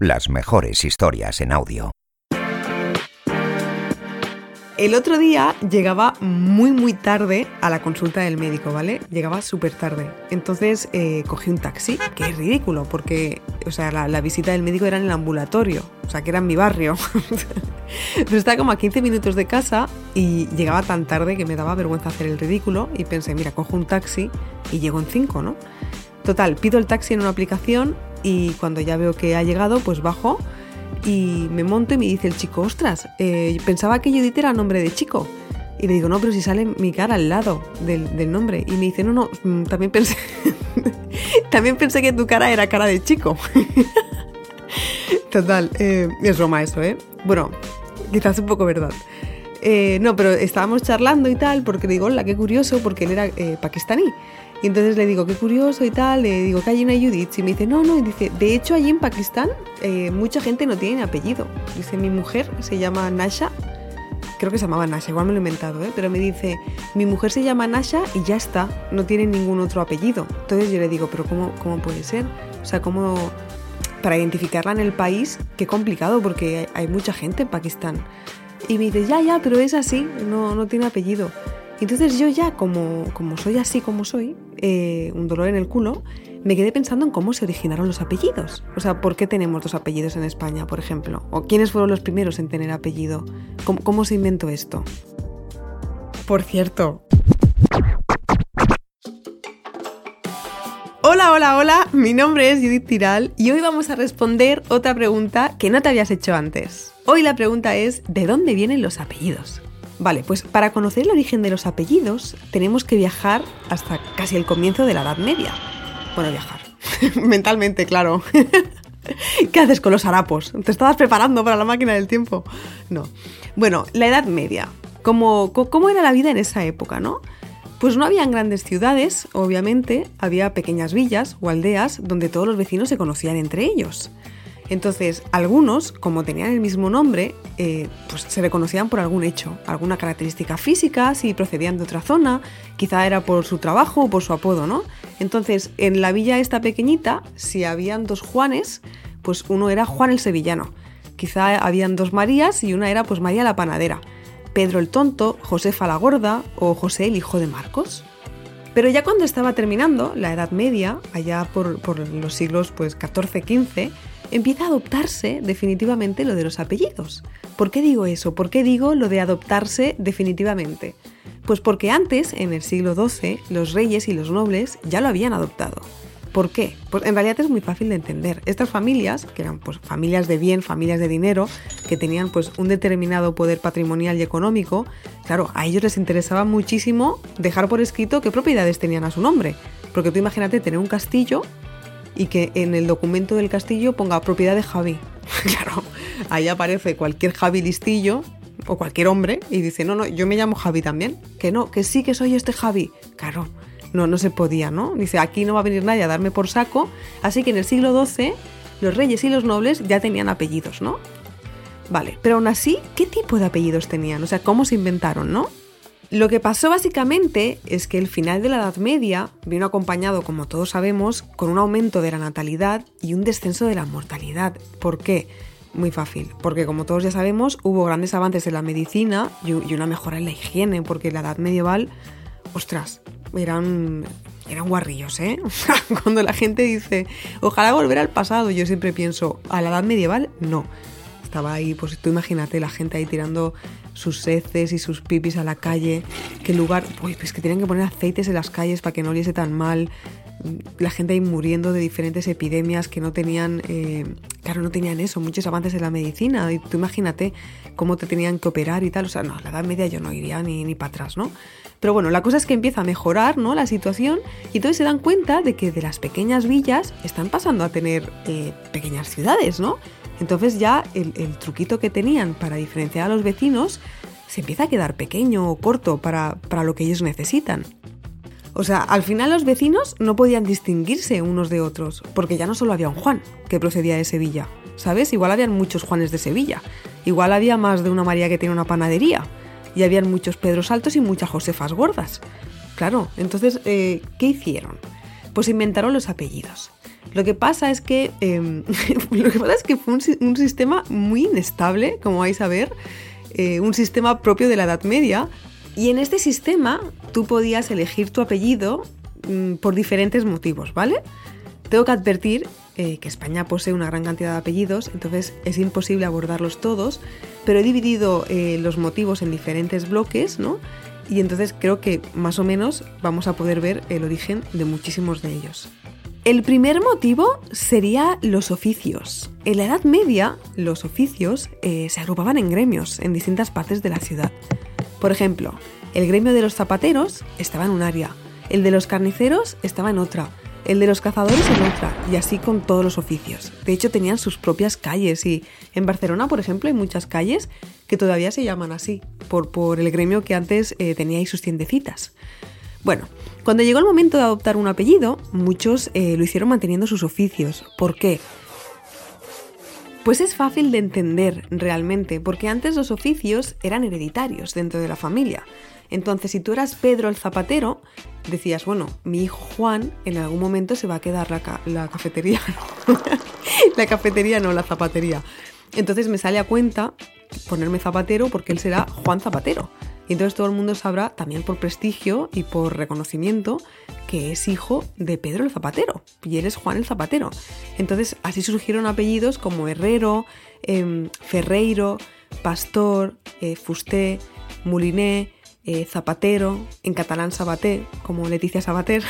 Las mejores historias en audio. El otro día llegaba muy muy tarde a la consulta del médico, ¿vale? Llegaba súper tarde. Entonces eh, cogí un taxi, que es ridículo, porque, o sea, la, visita del médico era en el ambulatorio, o sea, que era en mi barrio. Pero estaba como a 15 minutos de casa y llegaba tan tarde que me daba vergüenza hacer el ridículo y pensé, mira, cojo un taxi y llego en 5, ¿no? Total, pido el taxi en una aplicación y cuando ya veo que ha llegado, pues bajo y me monto y me dice el chico, ostras, eh, pensaba que Judith era nombre de chico. Y le digo, no, pero si sale mi cara al lado del, nombre. Y me dice, no, no, mm, también pensé, también pensé que tu cara era cara de chico. Total, eh, es broma eso, ¿eh? Bueno, quizás un poco verdad. Eh, no, pero estábamos charlando y tal, porque digo, hola, qué curioso, porque él era eh, pakistaní. Y entonces le digo, qué curioso y tal, le digo que hay una Judith. Y me dice, no, no, y dice, de hecho allí en Pakistán eh, mucha gente no tiene apellido. Dice, mi mujer se llama Nasha, creo que se llamaba Nasha, igual me lo he inventado, ¿eh? pero me dice, mi mujer se llama Nasha y ya está, no tiene ningún otro apellido. Entonces yo le digo, pero ¿cómo, cómo puede ser? O sea, ¿cómo para identificarla en el país? Qué complicado porque hay, mucha gente en Pakistán. Y me dice, ya, ya, pero es así, no, no tiene apellido. Entonces yo ya, como, como soy así como soy, eh, un dolor en el culo, me quedé pensando en cómo se originaron los apellidos. O sea, ¿por qué tenemos dos apellidos en España, por ejemplo? ¿O quiénes fueron los primeros en tener apellido? ¿Cómo, cómo se inventó esto? Por cierto. Hola, hola, hola, mi nombre es Judith Tiral y hoy vamos a responder otra pregunta que no te habías hecho antes. Hoy la pregunta es, ¿de dónde vienen los apellidos? Vale, pues para conocer el origen de los apellidos tenemos que viajar hasta casi el comienzo de la Edad Media. Bueno, viajar. Mentalmente, claro. ¿Qué haces con los harapos? ¿Te estabas preparando para la máquina del tiempo? No. Bueno, la Edad Media. ¿Cómo, cómo era la vida en esa época, no? Pues no habían grandes ciudades, obviamente, había pequeñas villas o aldeas donde todos los vecinos se conocían entre ellos. Entonces, algunos, como tenían el mismo nombre, eh, pues se reconocían por algún hecho, alguna característica física, si procedían de otra zona, quizá era por su trabajo o por su apodo, ¿no? Entonces, en la villa esta pequeñita, si habían dos Juanes, pues uno era Juan el Sevillano. Quizá habían dos Marías y una era pues María la Panadera, Pedro el Tonto, Josefa la Gorda o José el Hijo de Marcos. Pero ya cuando estaba terminando la Edad Media, allá por, por los siglos pues 14-15, empieza a adoptarse definitivamente lo de los apellidos. ¿Por qué digo eso? ¿Por qué digo lo de adoptarse definitivamente? Pues porque antes, en el siglo XII, los reyes y los nobles ya lo habían adoptado. ¿Por qué? Pues en realidad es muy fácil de entender. Estas familias, que eran pues familias de bien, familias de dinero, que tenían pues un determinado poder patrimonial y económico, claro, a ellos les interesaba muchísimo dejar por escrito qué propiedades tenían a su nombre. Porque tú imagínate tener un castillo y que en el documento del castillo ponga propiedad de Javi. claro, ahí aparece cualquier Javi listillo o cualquier hombre y dice, no, no, yo me llamo Javi también. Que no, que sí que soy este Javi. Claro, no, no se podía, ¿no? Dice, aquí no va a venir nadie a darme por saco. Así que en el siglo XII los reyes y los nobles ya tenían apellidos, ¿no? Vale, pero aún así, ¿qué tipo de apellidos tenían? O sea, ¿cómo se inventaron, no? Lo que pasó básicamente es que el final de la Edad Media vino acompañado, como todos sabemos, con un aumento de la natalidad y un descenso de la mortalidad. ¿Por qué? Muy fácil, porque como todos ya sabemos, hubo grandes avances en la medicina y una mejora en la higiene, porque la Edad Medieval, ostras, eran, eran guarrillos, ¿eh? Cuando la gente dice, ojalá volver al pasado, yo siempre pienso, a la Edad Medieval, no estaba ahí, pues tú imagínate la gente ahí tirando sus heces y sus pipis a la calle. Qué lugar, pues que tienen que poner aceites en las calles para que no oliese tan mal. La gente ahí muriendo de diferentes epidemias que no tenían, eh, claro, no tenían eso, muchos avances en la medicina. Y tú imagínate cómo te tenían que operar y tal. O sea, no, a la edad media yo no iría ni, ni para atrás, ¿no? Pero bueno, la cosa es que empieza a mejorar ¿no? la situación y entonces se dan cuenta de que de las pequeñas villas están pasando a tener eh, pequeñas ciudades, ¿no? Entonces ya el, truquito que tenían para diferenciar a los vecinos se empieza a quedar pequeño o corto para, para lo que ellos necesitan. O sea, al final los vecinos no podían distinguirse unos de otros, porque ya no solo había un Juan que procedía de Sevilla, ¿sabes? Igual habían muchos Juanes de Sevilla, igual había más de una María que tiene una panadería, y habían muchos Pedros Altos y muchas Josefas gordas. Claro, entonces, eh, ¿qué hicieron? Pues inventaron los apellidos. Lo que pasa es que, em, lo que, pasa es que fue un, sistema muy inestable, como vais a ver, eh, un sistema propio de la Edad Media. Y en este sistema tú podías elegir tu apellido mm, por diferentes motivos, ¿vale? Tengo que advertir eh, que España posee una gran cantidad de apellidos, entonces es imposible abordarlos todos, pero he dividido eh, los motivos en diferentes bloques, ¿no? Y entonces creo que más o menos vamos a poder ver el origen de muchísimos de ellos. El primer motivo sería los oficios. En la Edad Media, los oficios eh, se agrupaban en gremios en distintas partes de la ciudad. Por ejemplo, el gremio de los zapateros estaba en un área, el de los carniceros estaba en otra, el de los cazadores en otra, y así con todos los oficios. De hecho, tenían sus propias calles y en Barcelona, por ejemplo, hay muchas calles que todavía se llaman así, por, por el gremio que antes eh, tenía ahí sus tiendecitas. Bueno, cuando llegó el momento de adoptar un apellido, muchos eh, lo hicieron manteniendo sus oficios. ¿Por qué? Pues es fácil de entender realmente, porque antes los oficios eran hereditarios dentro de la familia. Entonces, si tú eras Pedro el zapatero, decías, bueno, mi hijo Juan en algún momento se va a quedar la, cafetería. la cafetería no, la zapatería. Entonces me sale a cuenta ponerme zapatero porque él será Juan Zapatero. Y entonces todo el mundo sabrá, también por prestigio y por reconocimiento, que es hijo de Pedro el Zapatero y eres Juan el Zapatero. Entonces así surgieron apellidos como Herrero, em, Ferreiro, Pastor, eh, Fusté, Mouliné, eh, Zapatero, en catalán Sabaté, como Leticia Sabater,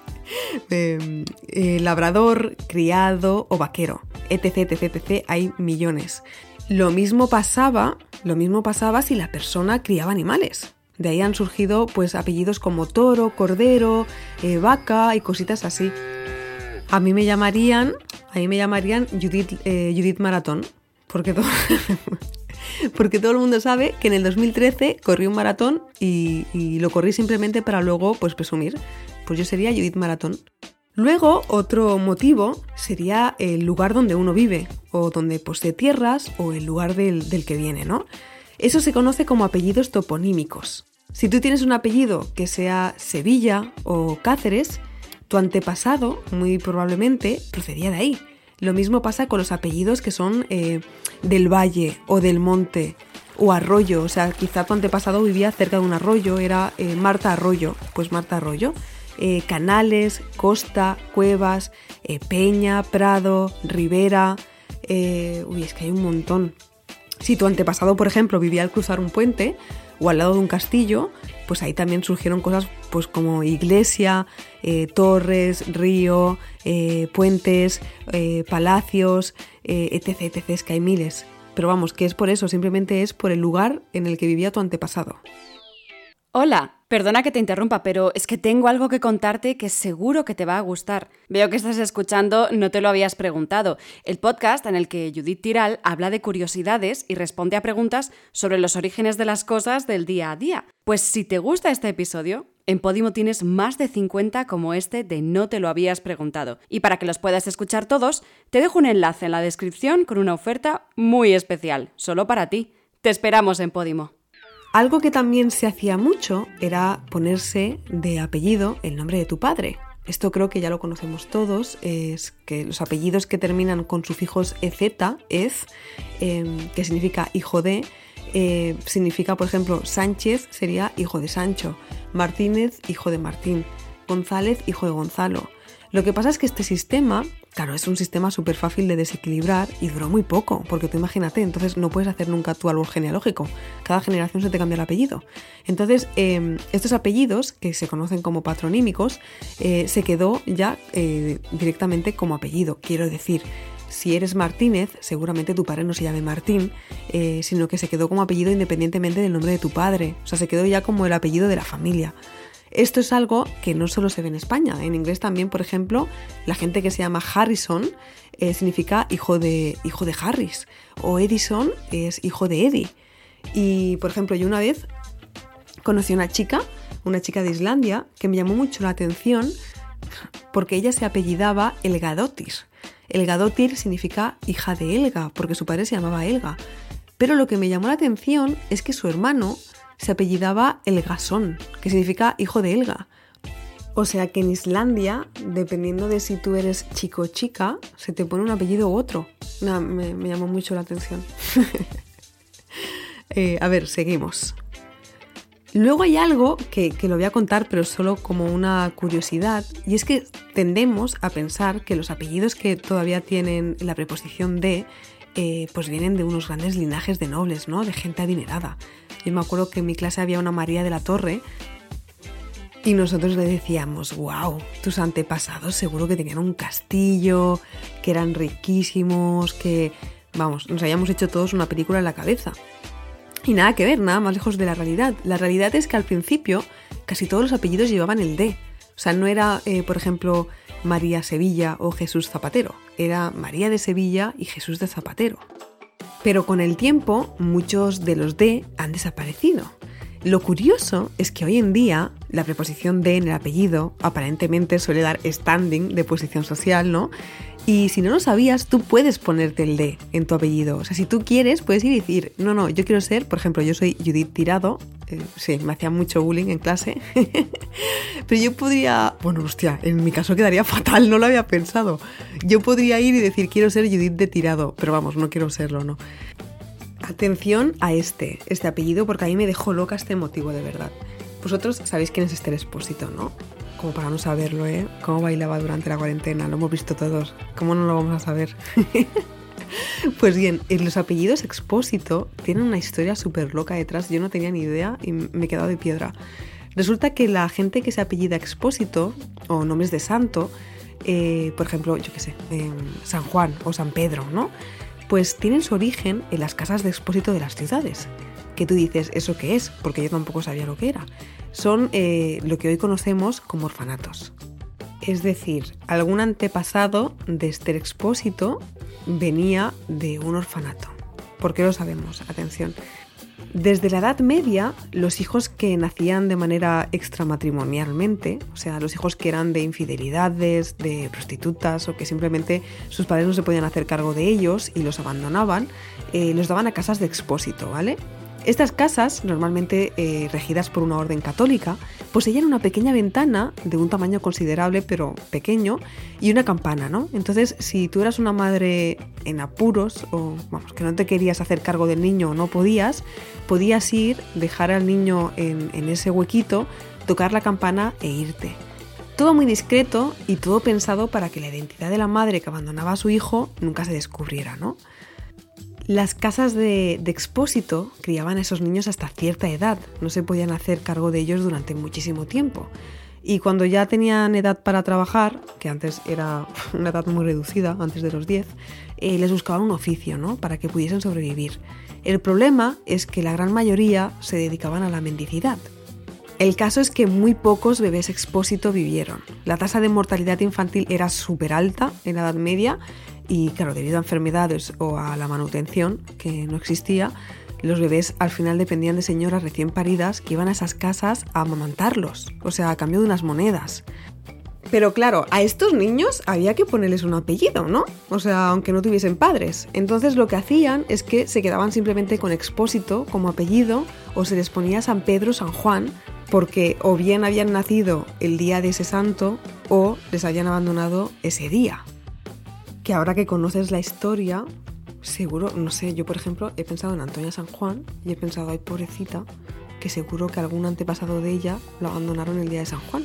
em, eh, labrador, criado o vaquero, etc, etc, etc, hay millones. Lo mismo pasaba, lo mismo pasaba si la persona criaba animales. De ahí han surgido pues apellidos como toro, cordero, eh, vaca y cositas así. A mí me llamarían, a mí me llamarían Judith, eh, Judith Maratón, porque todo, porque todo el mundo sabe que en el 2013 corrí un maratón y, lo corrí simplemente para luego pues presumir. Pues yo sería Judith Maratón. Luego, otro motivo sería el lugar donde uno vive, o donde posee tierras, o el lugar del, que viene, ¿no? Eso se conoce como apellidos toponímicos. Si tú tienes un apellido que sea Sevilla o Cáceres, tu antepasado muy probablemente procedía de ahí. Lo mismo pasa con los apellidos que son eh, del valle o del monte o arroyo. O sea, quizá tu antepasado vivía cerca de un arroyo, era eh, Marta Arroyo. Pues Marta Arroyo. Eh, canales, costa, cuevas, peña, prado, ribera. Uy, es que hay un montón. Si tu antepasado, por ejemplo, vivía al cruzar un puente o al lado de un castillo, pues ahí también surgieron cosas pues como iglesia, torres, río, puentes, palacios, etc, etc, es que hay miles. Pero vamos, que es por eso, simplemente es por el lugar en el que vivía tu antepasado. Hola, perdona que te interrumpa, pero es que tengo algo que contarte que seguro que te va a gustar. Veo que estás escuchando No te lo habías preguntado, el podcast en el que Judith Tiral habla de curiosidades y responde a preguntas sobre los orígenes de las cosas del día a día. Pues si te gusta este episodio, en Podimo tienes más de 50 como este de No te lo habías preguntado. Y para que los puedas escuchar todos, te dejo un enlace en la descripción con una oferta muy especial, solo para ti. Te esperamos en Podimo. Algo que también se hacía mucho era ponerse de apellido el nombre de tu padre. Esto creo que ya lo conocemos todos, es que los apellidos que terminan con sufijos ez, ez em, que significa hijo de, eh, significa, por ejemplo, Sánchez sería hijo de Sancho, Martínez, hijo de Martín, González, hijo de Gonzalo. Lo que pasa es que este sistema, claro, es un sistema súper fácil de desequilibrar y duró muy poco, porque tú imagínate, entonces no puedes hacer nunca tu árbol genealógico. Cada generación se te cambia el apellido. Entonces, em, estos apellidos, que se conocen como patronímicos, eh, se quedó ya eh, directamente como apellido. Quiero decir, si eres Martínez, seguramente tu padre no se llame Martín, eh, sino que se quedó como apellido independientemente del nombre de tu padre. O sea, se quedó ya como el apellido de la familia. Esto es algo que no solo se ve en España. En inglés también, por ejemplo, la gente que se llama Harrison eh, significa hijo de, hijo de Harris. O Edison es hijo de Eddie. Y, por ejemplo, yo una vez conocí a una chica, una chica de Islandia, que me llamó mucho la atención porque ella se apellidaba Elgadotir. Elgadotir significa hija de Elga, porque su padre se llamaba Elga. Pero lo que me llamó la atención es que su hermano se apellidaba Elgasón, que significa hijo de Elga. O sea que en Islandia, dependiendo de si tú eres chico o chica, se te pone un apellido u otro. me, llamó mucho la atención. Eh, a ver, seguimos. Luego hay algo que, lo voy a contar, pero solo como una curiosidad, y es que tendemos a pensar que los apellidos que todavía tienen la preposición de, eh, pues vienen de unos grandes linajes de nobles, ¿no? De gente adinerada. Yo me acuerdo que en mi clase había una María de la Torre y nosotros le decíamos, wow, tus antepasados seguro que tenían un castillo, que eran riquísimos, que, vamos, nos habíamos hecho todos una película en la cabeza. Y nada que ver, nada más lejos de la realidad. La realidad es que al principio casi todos los apellidos llevaban el D. O sea, no era, eh, por ejemplo, María Sevilla o Jesús Zapatero, era María de Sevilla y Jesús de Zapatero. Pero con el tiempo, muchos de los D han desaparecido. Lo curioso es que hoy en día la preposición de en el apellido aparentemente suele dar standing de posición social, ¿no? Y si no lo sabías, tú puedes ponerte el de en tu apellido. O sea, si tú quieres, puedes ir y decir, no, no, yo quiero ser, por ejemplo, yo soy Judith Tirado. Eh, sí, me hacía mucho bullying en clase. Pero yo podría, bueno, hostia, en mi caso quedaría fatal, no lo había pensado. Yo podría ir y decir, quiero ser Judith de Tirado. Pero vamos, no quiero serlo, ¿no? Atención a este, este apellido, porque a mí me dejó loca este motivo de verdad. Vosotros sabéis quién es Esther Expósito, ¿no? Como para no saberlo, ¿eh? Cómo bailaba durante la cuarentena, lo hemos visto todos. ¿Cómo no lo vamos a saber? pues bien, los apellidos Expósito tienen una historia súper loca detrás. Yo no tenía ni idea y me he quedado de piedra. Resulta que la gente que se apellida Expósito, o nombres de santo, eh, por ejemplo, yo qué sé, San Juan o San Pedro, ¿no? Pues tienen su origen en las casas de expósito de las ciudades. Que tú dices, ¿eso qué es? Porque yo tampoco sabía lo que era. Son eh, lo que hoy conocemos como orfanatos. Es decir, algún antepasado de este expósito venía de un orfanato. ¿Por qué lo sabemos? Atención. Desde la Edad Media, los hijos que nacían de manera extramatrimonialmente, o sea, los hijos que eran de infidelidades, de prostitutas o que simplemente sus padres no se podían hacer cargo de ellos y los abandonaban, eh, los daban a casas de expósito, ¿vale? Estas casas, normalmente eh, regidas por una orden católica, poseían una pequeña ventana de un tamaño considerable pero pequeño y una campana, ¿no? Entonces, si tú eras una madre en apuros o vamos, que no te querías hacer cargo del niño o no podías, podías ir, dejar al niño en, en ese huequito, tocar la campana e irte. Todo muy discreto y todo pensado para que la identidad de la madre que abandonaba a su hijo nunca se descubriera, ¿no? Las casas de, expósito criaban a esos niños hasta cierta edad, no se podían hacer cargo de ellos durante muchísimo tiempo. Y cuando ya tenían edad para trabajar, que antes era una edad muy reducida, antes de los 10, eh, les buscaban un oficio, ¿no? Para que pudiesen sobrevivir. El problema es que la gran mayoría se dedicaban a la mendicidad. El caso es que muy pocos bebés expósito vivieron. La tasa de mortalidad infantil era súper alta en la Edad Media y claro, debido a enfermedades o a la manutención que no existía, los bebés al final dependían de señoras recién paridas que iban a esas casas a amamantarlos, o sea, a cambio de unas monedas. Pero claro, a estos niños había que ponerles un apellido, ¿no? O sea, aunque no tuviesen padres. Entonces lo que hacían es que se quedaban simplemente con expósito como apellido o se les ponía San Pedro, San Juan, porque o bien habían nacido el día de ese santo o les habían abandonado ese día que ahora que conoces la historia, seguro, no sé, yo por ejemplo he pensado en Antonia San Juan y he pensado, ay pobrecita, que seguro que algún antepasado de ella lo abandonaron el día de San Juan.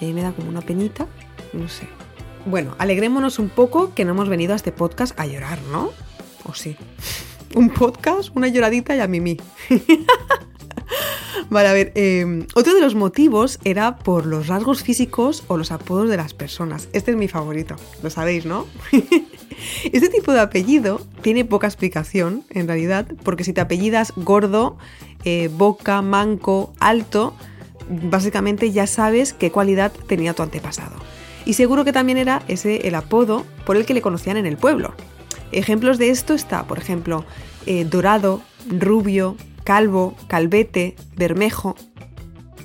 Y ahí me da como una penita, no sé. Bueno, alegrémonos un poco que no hemos venido a este podcast a llorar, ¿no? ¿O sí? Un podcast, una lloradita y a mimí. Vale, a ver, em, otro de los motivos era por los rasgos físicos o los apodos de las personas. Este es mi favorito, lo sabéis, ¿no? este tipo de apellido tiene poca explicación, en realidad, porque si te apellidas gordo, eh, boca, manco, alto, básicamente ya sabes qué cualidad tenía tu antepasado. Y seguro que también era ese el apodo por el que le conocían en el pueblo. Ejemplos de esto está, por ejemplo, eh, dorado, rubio, calvo, calvete, bermejo.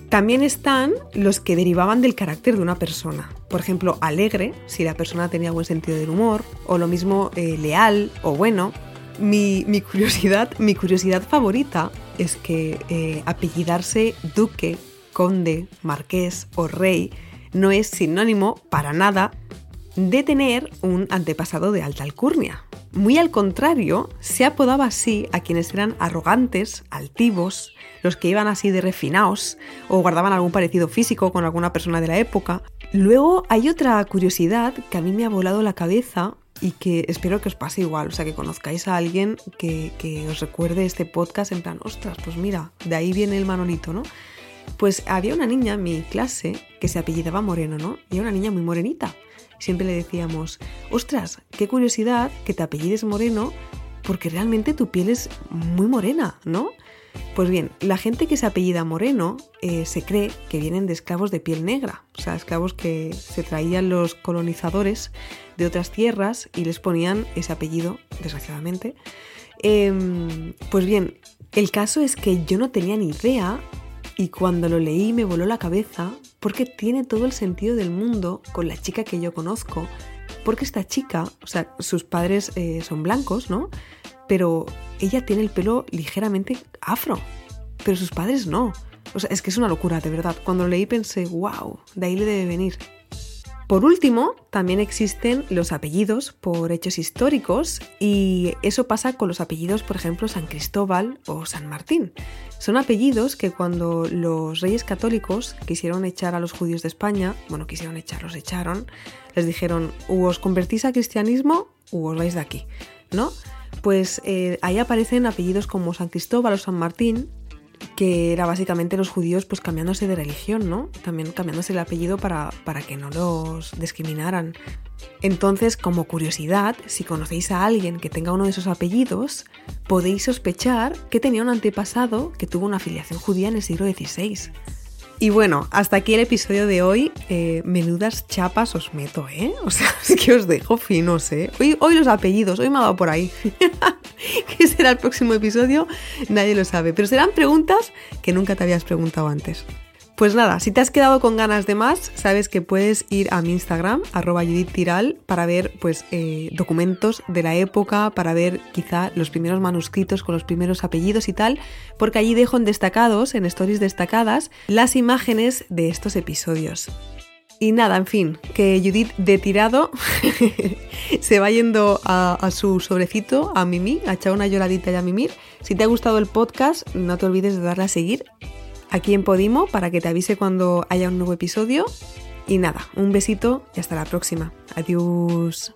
También están los que derivaban del carácter de una persona. Por ejemplo, alegre, si la persona tenía buen sentido del humor, o lo mismo eh, leal o bueno. Mi, curiosidad, mi curiosidad favorita es que eh, apellidarse duque, conde, marqués o rey no es sinónimo para nada de tener un antepasado de alta alcurnia. Muy al contrario, se apodaba así a quienes eran arrogantes, altivos, los que iban así de refinaos o guardaban algún parecido físico con alguna persona de la época. Luego hay otra curiosidad que a mí me ha volado la cabeza y que espero que os pase igual, o sea, que conozcáis a alguien que, que os recuerde este podcast en plan, ostras, pues mira, de ahí viene el Manolito, ¿no? Pues había una niña en mi clase que se apellidaba Moreno, ¿no? Y era una niña muy morenita. Siempre le decíamos, ostras, qué curiosidad que te apellides Moreno porque realmente tu piel es muy morena, ¿no? Pues bien, la gente que se apellida Moreno eh, se cree que vienen de esclavos de piel negra, o sea, esclavos que se traían los colonizadores de otras tierras y les ponían ese apellido, desgraciadamente. Em, pues bien, el caso es que yo no tenía ni idea y cuando lo leí me voló la cabeza porque tiene todo el sentido del mundo con la chica que yo conozco. Porque esta chica, o sea, sus padres eh, son blancos, ¿no? Pero ella tiene el pelo ligeramente afro, pero sus padres no. O sea, es que es una locura, de verdad. Cuando lo leí pensé, wow, de ahí le debe venir. Por último, también existen los apellidos por hechos históricos y eso pasa con los apellidos, por ejemplo, San Cristóbal o San Martín. Son apellidos que cuando los reyes católicos quisieron echar a los judíos de España, bueno, quisieron echar, los echaron, les dijeron, o os convertís a cristianismo o os vais de aquí, ¿no? Pues eh, ahí aparecen apellidos como San Cristóbal o San Martín que era básicamente los judíos pues cambiándose de religión, ¿no? También cambiándose el apellido para, para que no los discriminaran. Entonces, como curiosidad, si conocéis a alguien que tenga uno de esos apellidos, podéis sospechar que tenía un antepasado que tuvo una afiliación judía en el siglo XVI. Y bueno, hasta aquí el episodio de hoy. Eh, menudas chapas os meto, ¿eh? O sea, es que os dejo finos, ¿eh? Hoy, hoy los apellidos, hoy me ha dado por ahí. ¿Qué será el próximo episodio? Nadie lo sabe. Pero serán preguntas que nunca te habías preguntado antes. Pues nada, si te has quedado con ganas de más, sabes que puedes ir a mi Instagram, arroba Judith Tiral, para ver pues, eh, documentos de la época, para ver quizá los primeros manuscritos con los primeros apellidos y tal, porque allí dejo en destacados, en stories destacadas, las imágenes de estos episodios. Y nada, en fin, que Judith de tirado se va yendo a, su sobrecito, a Mimi, a echar una lloradita y a mimir. Si te ha gustado el podcast, no te olvides de darle a seguir aquí en Podimo para que te avise cuando haya un nuevo episodio. Y nada, un besito y hasta la próxima. Adiós.